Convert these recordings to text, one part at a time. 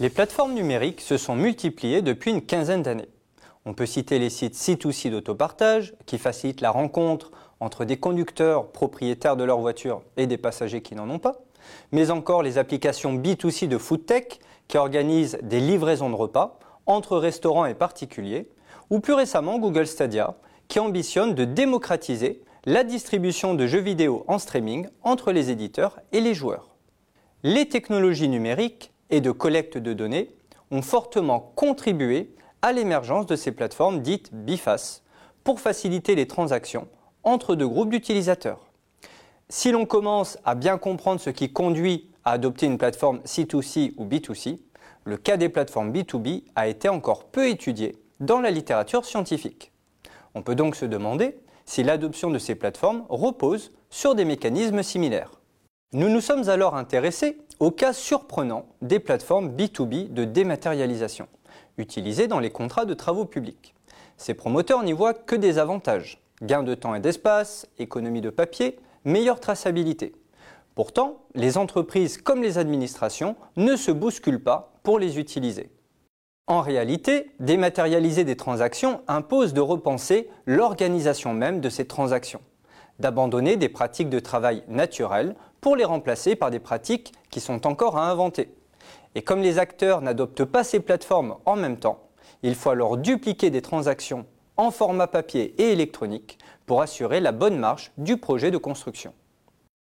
Les plateformes numériques se sont multipliées depuis une quinzaine d'années. On peut citer les sites C2C d'autopartage qui facilitent la rencontre entre des conducteurs propriétaires de leur voiture et des passagers qui n'en ont pas, mais encore les applications B2C de FoodTech qui organisent des livraisons de repas entre restaurants et particuliers, ou plus récemment Google Stadia qui ambitionne de démocratiser la distribution de jeux vidéo en streaming entre les éditeurs et les joueurs. Les technologies numériques et de collecte de données ont fortement contribué à l'émergence de ces plateformes dites BIFAS pour faciliter les transactions entre deux groupes d'utilisateurs. Si l'on commence à bien comprendre ce qui conduit à adopter une plateforme C2C ou B2C, le cas des plateformes B2B a été encore peu étudié dans la littérature scientifique. On peut donc se demander si l'adoption de ces plateformes repose sur des mécanismes similaires. Nous nous sommes alors intéressés au cas surprenant des plateformes B2B de dématérialisation, utilisées dans les contrats de travaux publics. Ces promoteurs n'y voient que des avantages gain de temps et d'espace, économie de papier, meilleure traçabilité. Pourtant, les entreprises comme les administrations ne se bousculent pas pour les utiliser. En réalité, dématérialiser des transactions impose de repenser l'organisation même de ces transactions, d'abandonner des pratiques de travail naturelles pour les remplacer par des pratiques qui sont encore à inventer. Et comme les acteurs n'adoptent pas ces plateformes en même temps, il faut alors dupliquer des transactions en format papier et électronique pour assurer la bonne marche du projet de construction.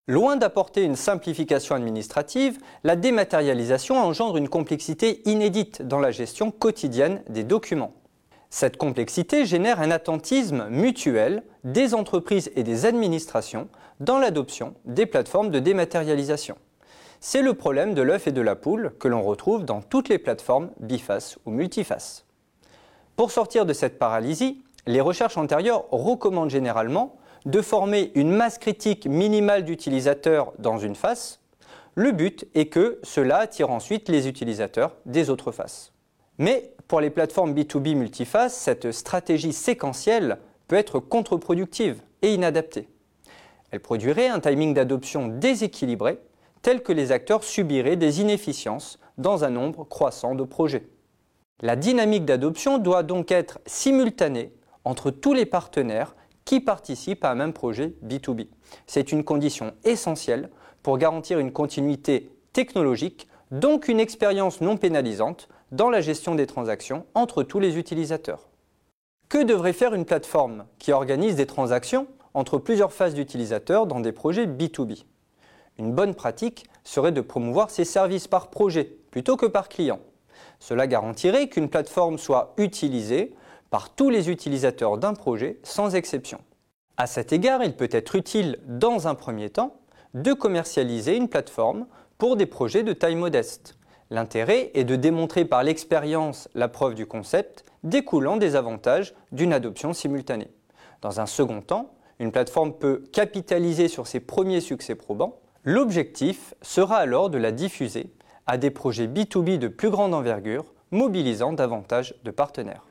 Loin d'apporter une simplification administrative, la dématérialisation engendre une complexité inédite dans la gestion quotidienne des documents. Cette complexité génère un attentisme mutuel des entreprises et des administrations dans l'adoption des plateformes de dématérialisation. C'est le problème de l'œuf et de la poule que l'on retrouve dans toutes les plateformes biface ou multiface. Pour sortir de cette paralysie, les recherches antérieures recommandent généralement de former une masse critique minimale d'utilisateurs dans une face. Le but est que cela attire ensuite les utilisateurs des autres faces. Mais pour les plateformes B2B multiface, cette stratégie séquentielle peut être contre-productive et inadaptée. Elle produirait un timing d'adoption déséquilibré, tel que les acteurs subiraient des inefficiences dans un nombre croissant de projets. La dynamique d'adoption doit donc être simultanée entre tous les partenaires qui participent à un même projet B2B. C'est une condition essentielle pour garantir une continuité technologique, donc une expérience non pénalisante dans la gestion des transactions entre tous les utilisateurs. Que devrait faire une plateforme qui organise des transactions entre plusieurs phases d'utilisateurs dans des projets B2B Une bonne pratique serait de promouvoir ses services par projet plutôt que par client. Cela garantirait qu'une plateforme soit utilisée par tous les utilisateurs d'un projet sans exception. À cet égard, il peut être utile, dans un premier temps, de commercialiser une plateforme pour des projets de taille modeste. L'intérêt est de démontrer par l'expérience la preuve du concept découlant des avantages d'une adoption simultanée. Dans un second temps, une plateforme peut capitaliser sur ses premiers succès probants. L'objectif sera alors de la diffuser à des projets B2B de plus grande envergure, mobilisant davantage de partenaires.